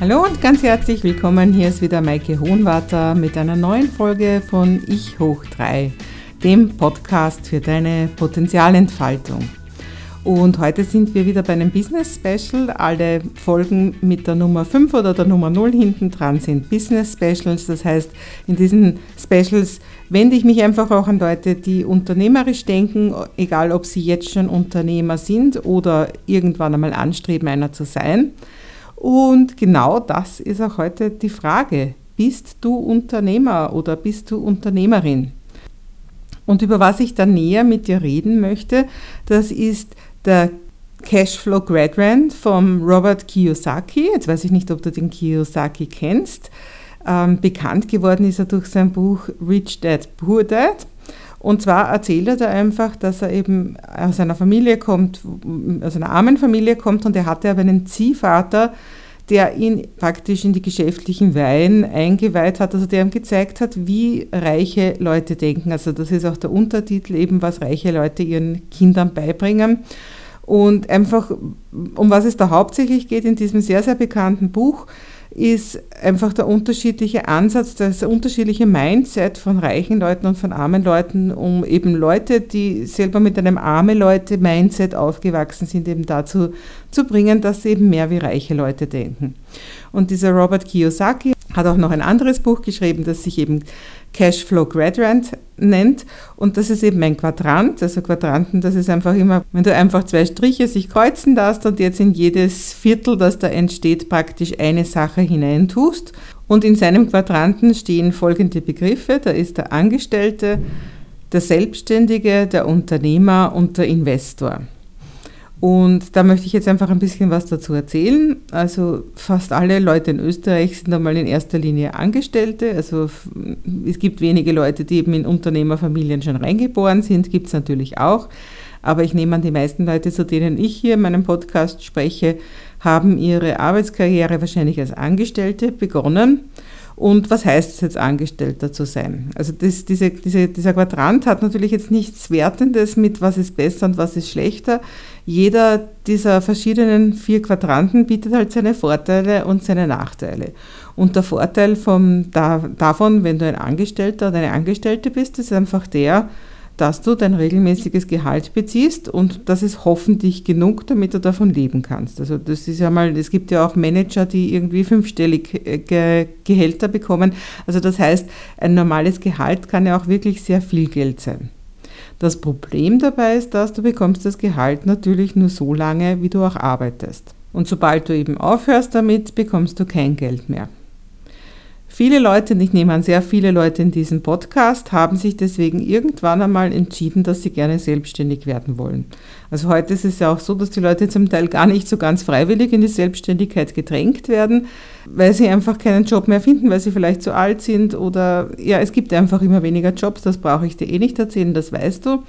Hallo und ganz herzlich willkommen. Hier ist wieder Maike Hohenwarter mit einer neuen Folge von Ich hoch 3, dem Podcast für deine Potenzialentfaltung. Und heute sind wir wieder bei einem Business Special. Alle Folgen mit der Nummer 5 oder der Nummer 0 hinten dran sind Business Specials. Das heißt, in diesen Specials wende ich mich einfach auch an Leute, die unternehmerisch denken, egal ob sie jetzt schon Unternehmer sind oder irgendwann einmal anstreben, einer zu sein. Und genau das ist auch heute die Frage. Bist du Unternehmer oder bist du Unternehmerin? Und über was ich dann näher mit dir reden möchte, das ist der Cashflow Quadrant vom Robert Kiyosaki. Jetzt weiß ich nicht, ob du den Kiyosaki kennst. Ähm, bekannt geworden ist er durch sein Buch Rich Dad Poor Dad. Und zwar erzählt er da einfach, dass er eben aus einer Familie kommt, aus einer armen Familie kommt und er hatte aber einen Ziehvater, der ihn praktisch in die geschäftlichen Weihen eingeweiht hat, also der ihm gezeigt hat, wie reiche Leute denken. Also das ist auch der Untertitel eben, was reiche Leute ihren Kindern beibringen. Und einfach, um was es da hauptsächlich geht in diesem sehr, sehr bekannten Buch, ist einfach der unterschiedliche Ansatz, das unterschiedliche Mindset von reichen Leuten und von armen Leuten, um eben Leute, die selber mit einem arme Leute Mindset aufgewachsen sind, eben dazu zu bringen, dass sie eben mehr wie reiche Leute denken. Und dieser Robert Kiyosaki hat auch noch ein anderes Buch geschrieben, das sich eben Cashflow Quadrant nennt. Und das ist eben ein Quadrant. Also Quadranten, das ist einfach immer, wenn du einfach zwei Striche sich kreuzen lässt und jetzt in jedes Viertel, das da entsteht, praktisch eine Sache hineintust. Und in seinem Quadranten stehen folgende Begriffe. Da ist der Angestellte, der Selbstständige, der Unternehmer und der Investor. Und da möchte ich jetzt einfach ein bisschen was dazu erzählen. Also fast alle Leute in Österreich sind einmal in erster Linie Angestellte. Also es gibt wenige Leute, die eben in Unternehmerfamilien schon reingeboren sind, gibt es natürlich auch. Aber ich nehme an, die meisten Leute, zu denen ich hier in meinem Podcast spreche, haben ihre Arbeitskarriere wahrscheinlich als Angestellte begonnen und was heißt es jetzt, Angestellter zu sein? Also das, diese, diese, dieser Quadrant hat natürlich jetzt nichts Wertendes mit, was ist besser und was ist schlechter. Jeder dieser verschiedenen vier Quadranten bietet halt seine Vorteile und seine Nachteile. Und der Vorteil vom, da, davon, wenn du ein Angestellter oder eine Angestellte bist, ist einfach der, dass du dein regelmäßiges Gehalt beziehst und das ist hoffentlich genug, damit du davon leben kannst. Also das ist ja mal, es gibt ja auch Manager, die irgendwie fünfstellig äh, Gehälter bekommen. Also das heißt, ein normales Gehalt kann ja auch wirklich sehr viel Geld sein. Das Problem dabei ist, dass du bekommst das Gehalt natürlich nur so lange, wie du auch arbeitest. Und sobald du eben aufhörst damit, bekommst du kein Geld mehr. Viele Leute, und ich nehme an sehr viele Leute in diesem Podcast, haben sich deswegen irgendwann einmal entschieden, dass sie gerne selbstständig werden wollen. Also heute ist es ja auch so, dass die Leute zum Teil gar nicht so ganz freiwillig in die Selbstständigkeit gedrängt werden, weil sie einfach keinen Job mehr finden, weil sie vielleicht zu alt sind oder ja, es gibt einfach immer weniger Jobs, das brauche ich dir eh nicht erzählen, das weißt du.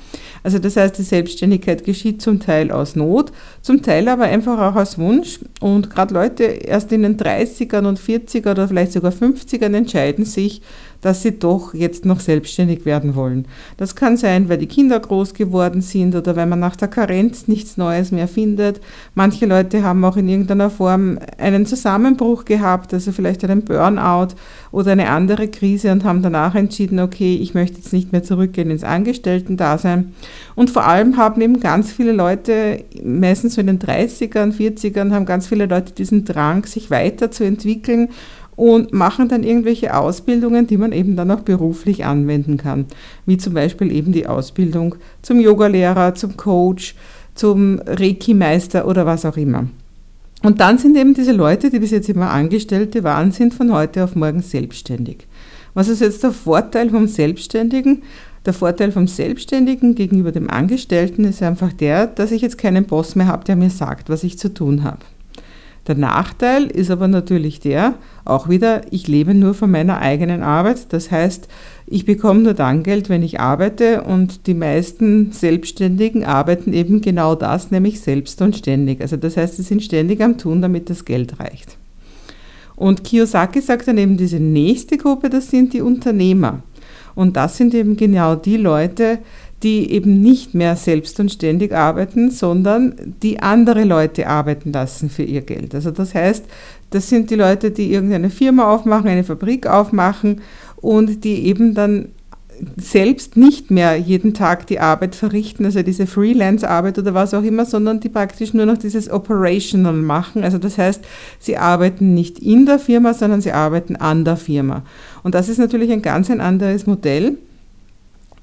Also das heißt, die Selbstständigkeit geschieht zum Teil aus Not, zum Teil aber einfach auch aus Wunsch und gerade Leute erst in den 30ern und 40er oder vielleicht sogar 50ern entscheiden sich, dass sie doch jetzt noch selbstständig werden wollen. Das kann sein, weil die Kinder groß geworden sind oder weil man nach der Karenz nichts Neues mehr findet. Manche Leute haben auch in irgendeiner Form einen Zusammenbruch gehabt, also vielleicht einen Burnout oder eine andere Krise und haben danach entschieden, okay, ich möchte jetzt nicht mehr zurückgehen ins Angestellten-Dasein. Und vor allem haben eben ganz viele Leute, meistens so in den 30ern, 40ern, haben ganz viele Leute diesen Drang, sich weiterzuentwickeln und machen dann irgendwelche Ausbildungen, die man eben dann auch beruflich anwenden kann, wie zum Beispiel eben die Ausbildung zum Yogalehrer, zum Coach, zum Reiki-Meister oder was auch immer. Und dann sind eben diese Leute, die bis jetzt immer Angestellte waren, sind von heute auf morgen selbstständig. Was ist jetzt der Vorteil vom Selbstständigen? Der Vorteil vom Selbstständigen gegenüber dem Angestellten ist einfach der, dass ich jetzt keinen Boss mehr habe, der mir sagt, was ich zu tun habe. Der Nachteil ist aber natürlich der, auch wieder, ich lebe nur von meiner eigenen Arbeit. Das heißt, ich bekomme nur dann Geld, wenn ich arbeite und die meisten Selbstständigen arbeiten eben genau das, nämlich selbst und ständig. Also das heißt, sie sind ständig am Tun, damit das Geld reicht. Und Kiyosaki sagt dann eben diese nächste Gruppe, das sind die Unternehmer. Und das sind eben genau die Leute, die eben nicht mehr selbst und ständig arbeiten, sondern die andere Leute arbeiten lassen für ihr Geld. Also das heißt, das sind die Leute, die irgendeine Firma aufmachen, eine Fabrik aufmachen und die eben dann selbst nicht mehr jeden Tag die Arbeit verrichten, also diese Freelance-Arbeit oder was auch immer, sondern die praktisch nur noch dieses Operational machen. Also das heißt, sie arbeiten nicht in der Firma, sondern sie arbeiten an der Firma. Und das ist natürlich ein ganz ein anderes Modell.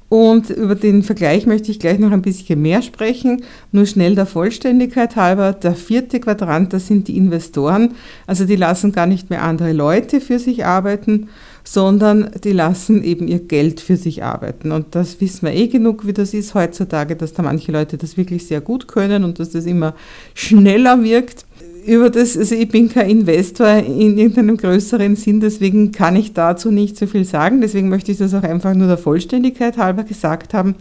Und über den Vergleich möchte ich gleich noch ein bisschen mehr sprechen. Nur schnell der Vollständigkeit halber. Der vierte Quadrant, das sind die Investoren. Also die lassen gar nicht mehr andere Leute für sich arbeiten, sondern die lassen eben ihr Geld für sich arbeiten. Und das wissen wir eh genug, wie das ist heutzutage, dass da manche Leute das wirklich sehr gut können und dass das immer schneller wirkt über das, also ich bin kein Investor in irgendeinem größeren Sinn, deswegen kann ich dazu nicht so viel sagen. Deswegen möchte ich das auch einfach nur der Vollständigkeit halber gesagt haben.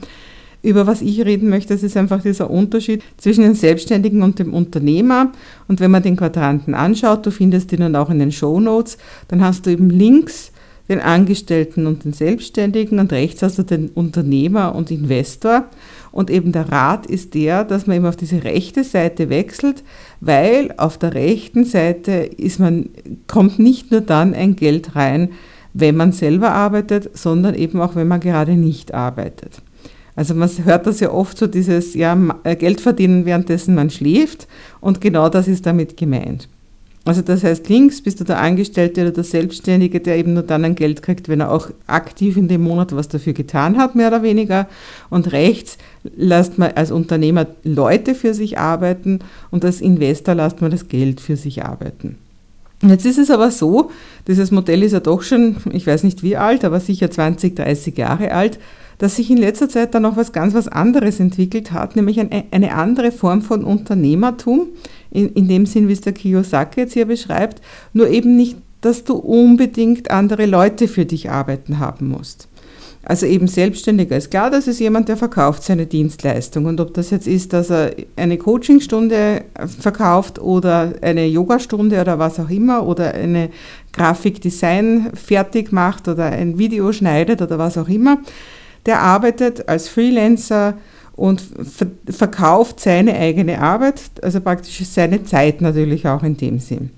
Über was ich reden möchte, das ist einfach dieser Unterschied zwischen dem Selbstständigen und dem Unternehmer. Und wenn man den Quadranten anschaut, du findest ihn dann auch in den Show Notes, dann hast du eben links den Angestellten und den Selbstständigen und rechts hast du den Unternehmer und Investor. Und eben der Rat ist der, dass man eben auf diese rechte Seite wechselt, weil auf der rechten Seite ist man, kommt nicht nur dann ein Geld rein, wenn man selber arbeitet, sondern eben auch, wenn man gerade nicht arbeitet. Also man hört das ja oft so, dieses ja, äh, Geld verdienen, währenddessen man schläft und genau das ist damit gemeint. Also das heißt, links bist du der Angestellte oder der Selbstständige, der eben nur dann ein Geld kriegt, wenn er auch aktiv in dem Monat was dafür getan hat, mehr oder weniger. Und rechts lässt man als Unternehmer Leute für sich arbeiten und als Investor lässt man das Geld für sich arbeiten. Jetzt ist es aber so, dieses Modell ist ja doch schon, ich weiß nicht wie alt, aber sicher 20, 30 Jahre alt, dass sich in letzter Zeit dann noch was ganz was anderes entwickelt hat, nämlich eine, eine andere Form von Unternehmertum, in, in dem Sinn, wie es der Kiyosaki jetzt hier beschreibt, nur eben nicht, dass du unbedingt andere Leute für dich arbeiten haben musst. Also eben Selbstständiger ist klar, das ist jemand, der verkauft seine Dienstleistung. Und ob das jetzt ist, dass er eine Coachingstunde verkauft oder eine Yogastunde oder was auch immer oder eine Grafikdesign fertig macht oder ein Video schneidet oder was auch immer, der arbeitet als Freelancer und verkauft seine eigene Arbeit, also praktisch seine Zeit natürlich auch in dem Sinn.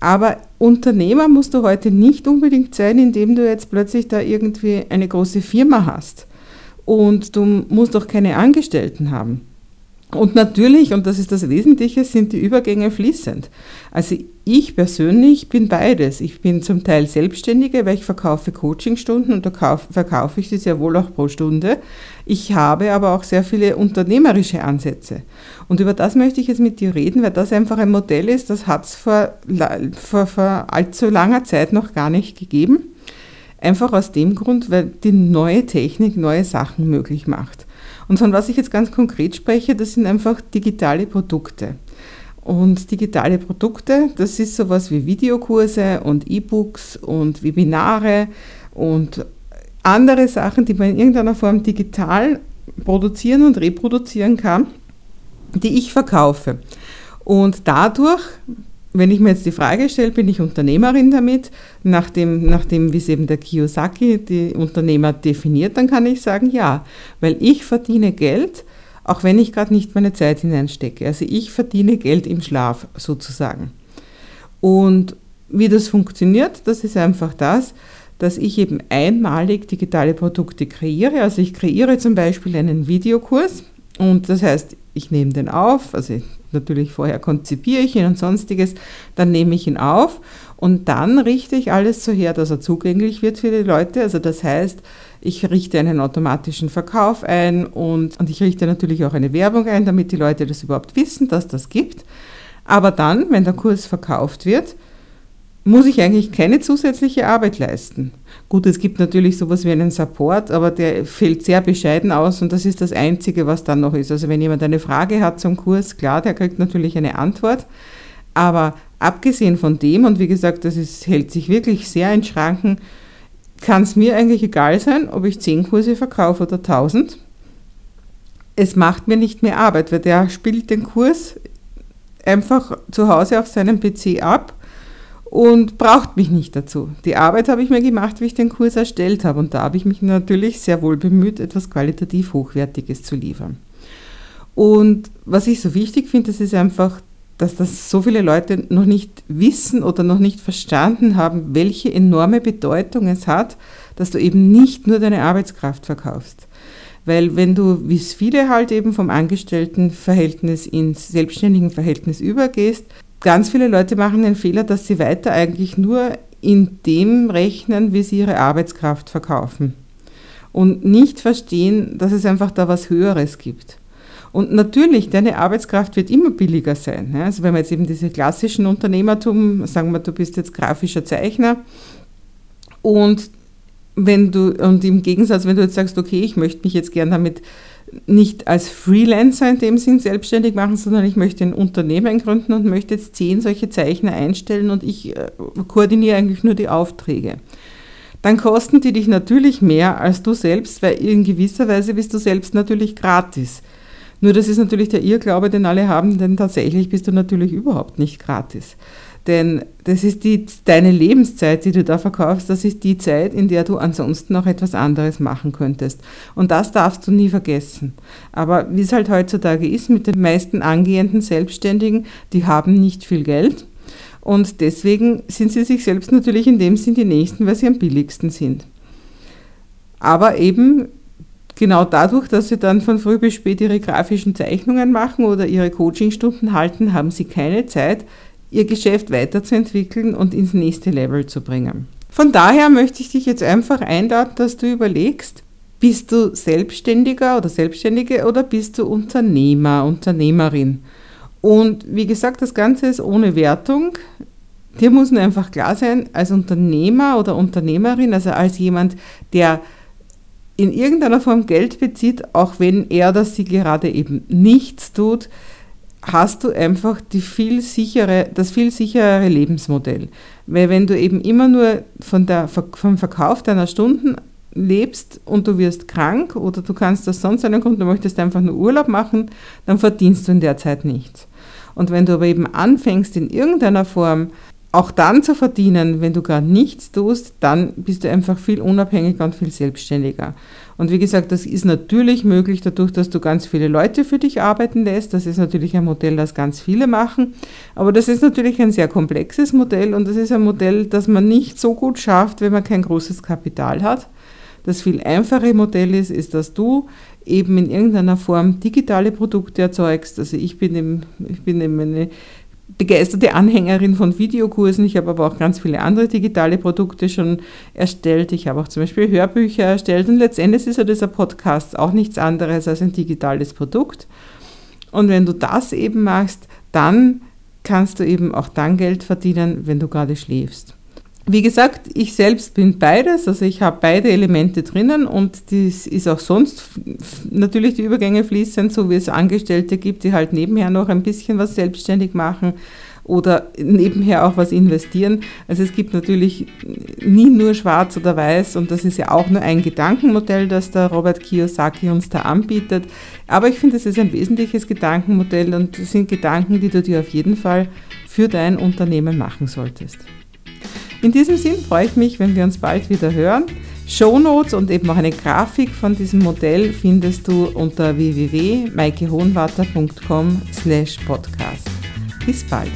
Aber Unternehmer musst du heute nicht unbedingt sein, indem du jetzt plötzlich da irgendwie eine große Firma hast. Und du musst auch keine Angestellten haben. Und natürlich, und das ist das Wesentliche, sind die Übergänge fließend. Also ich persönlich bin beides. Ich bin zum Teil Selbstständige, weil ich verkaufe Coachingstunden und da verkaufe ich sie sehr wohl auch pro Stunde. Ich habe aber auch sehr viele unternehmerische Ansätze. Und über das möchte ich jetzt mit dir reden, weil das einfach ein Modell ist, das hat es vor, vor, vor allzu langer Zeit noch gar nicht gegeben. Einfach aus dem Grund, weil die neue Technik neue Sachen möglich macht. Und von was ich jetzt ganz konkret spreche, das sind einfach digitale Produkte. Und digitale Produkte, das ist sowas wie Videokurse und E-Books und Webinare und andere Sachen, die man in irgendeiner Form digital produzieren und reproduzieren kann, die ich verkaufe. Und dadurch wenn ich mir jetzt die Frage stelle, bin ich Unternehmerin damit, nachdem, nachdem wie es eben der Kiyosaki die Unternehmer definiert, dann kann ich sagen, ja, weil ich verdiene Geld, auch wenn ich gerade nicht meine Zeit hineinstecke. Also ich verdiene Geld im Schlaf sozusagen. Und wie das funktioniert, das ist einfach das, dass ich eben einmalig digitale Produkte kreiere. Also ich kreiere zum Beispiel einen Videokurs und das heißt, ich nehme den auf, also natürlich vorher konzipiere ich ihn und sonstiges, dann nehme ich ihn auf und dann richte ich alles so her, dass er zugänglich wird für die Leute. Also das heißt, ich richte einen automatischen Verkauf ein und, und ich richte natürlich auch eine Werbung ein, damit die Leute das überhaupt wissen, dass das gibt. Aber dann, wenn der Kurs verkauft wird, muss ich eigentlich keine zusätzliche Arbeit leisten. Gut, es gibt natürlich sowas wie einen Support, aber der fällt sehr bescheiden aus und das ist das Einzige, was dann noch ist. Also wenn jemand eine Frage hat zum Kurs, klar, der kriegt natürlich eine Antwort, aber abgesehen von dem, und wie gesagt, das ist, hält sich wirklich sehr in Schranken, kann es mir eigentlich egal sein, ob ich zehn Kurse verkaufe oder tausend. Es macht mir nicht mehr Arbeit, weil der spielt den Kurs einfach zu Hause auf seinem PC ab und braucht mich nicht dazu. Die Arbeit habe ich mir gemacht, wie ich den Kurs erstellt habe und da habe ich mich natürlich sehr wohl bemüht, etwas qualitativ Hochwertiges zu liefern. Und was ich so wichtig finde, das ist einfach, dass das so viele Leute noch nicht wissen oder noch nicht verstanden haben, welche enorme Bedeutung es hat, dass du eben nicht nur deine Arbeitskraft verkaufst. Weil wenn du, wie es viele halt eben vom Angestelltenverhältnis ins selbstständigen Verhältnis übergehst, ganz viele Leute machen den Fehler, dass sie weiter eigentlich nur in dem rechnen, wie sie ihre Arbeitskraft verkaufen. Und nicht verstehen, dass es einfach da was Höheres gibt. Und natürlich, deine Arbeitskraft wird immer billiger sein. Also wenn wir jetzt eben diese klassischen Unternehmertum, sagen wir, du bist jetzt grafischer Zeichner und wenn du, und im Gegensatz, wenn du jetzt sagst, okay, ich möchte mich jetzt gern damit nicht als Freelancer in dem Sinn selbstständig machen, sondern ich möchte ein Unternehmen gründen und möchte jetzt zehn solche Zeichner einstellen und ich äh, koordiniere eigentlich nur die Aufträge. Dann kosten die dich natürlich mehr als du selbst, weil in gewisser Weise bist du selbst natürlich gratis. Nur das ist natürlich der Irrglaube, den alle haben, denn tatsächlich bist du natürlich überhaupt nicht gratis. Denn das ist die, deine Lebenszeit, die du da verkaufst, das ist die Zeit, in der du ansonsten noch etwas anderes machen könntest. Und das darfst du nie vergessen. Aber wie es halt heutzutage ist mit den meisten angehenden Selbstständigen, die haben nicht viel Geld. Und deswegen sind sie sich selbst natürlich in dem Sinn die Nächsten, weil sie am billigsten sind. Aber eben genau dadurch, dass sie dann von früh bis spät ihre grafischen Zeichnungen machen oder ihre Coachingstunden halten, haben sie keine Zeit, ihr Geschäft weiterzuentwickeln und ins nächste Level zu bringen. Von daher möchte ich dich jetzt einfach einladen, dass du überlegst, bist du Selbstständiger oder Selbstständige oder bist du Unternehmer, Unternehmerin? Und wie gesagt, das Ganze ist ohne Wertung. Dir muss nur einfach klar sein, als Unternehmer oder Unternehmerin, also als jemand, der in irgendeiner Form Geld bezieht, auch wenn er oder sie gerade eben nichts tut, hast du einfach die viel sichere, das viel sicherere Lebensmodell. Weil wenn du eben immer nur von der, vom Verkauf deiner Stunden lebst und du wirst krank oder du kannst das sonst einen Grund, du möchtest einfach nur Urlaub machen, dann verdienst du in der Zeit nichts. Und wenn du aber eben anfängst, in irgendeiner Form auch dann zu verdienen, wenn du gar nichts tust, dann bist du einfach viel unabhängiger und viel selbstständiger. Und wie gesagt, das ist natürlich möglich dadurch, dass du ganz viele Leute für dich arbeiten lässt. Das ist natürlich ein Modell, das ganz viele machen. Aber das ist natürlich ein sehr komplexes Modell und das ist ein Modell, das man nicht so gut schafft, wenn man kein großes Kapital hat. Das viel einfache Modell ist, ist, dass du eben in irgendeiner Form digitale Produkte erzeugst. Also ich bin eben, ich bin eben eine begeisterte Anhängerin von Videokursen. Ich habe aber auch ganz viele andere digitale Produkte schon erstellt. Ich habe auch zum Beispiel Hörbücher erstellt und letztendlich ist ja dieser Podcast auch nichts anderes als ein digitales Produkt. Und wenn du das eben machst, dann kannst du eben auch dann Geld verdienen, wenn du gerade schläfst. Wie gesagt, ich selbst bin beides, also ich habe beide Elemente drinnen und das ist auch sonst natürlich die Übergänge fließend, so wie es Angestellte gibt, die halt nebenher noch ein bisschen was selbstständig machen oder nebenher auch was investieren. Also es gibt natürlich nie nur schwarz oder weiß und das ist ja auch nur ein Gedankenmodell, das der Robert Kiyosaki uns da anbietet. Aber ich finde, es ist ein wesentliches Gedankenmodell und es sind Gedanken, die du dir auf jeden Fall für dein Unternehmen machen solltest. In diesem Sinn freue ich mich, wenn wir uns bald wieder hören. Shownotes und eben auch eine Grafik von diesem Modell findest du unter www.maikehohenwarter.com slash podcast. Bis bald.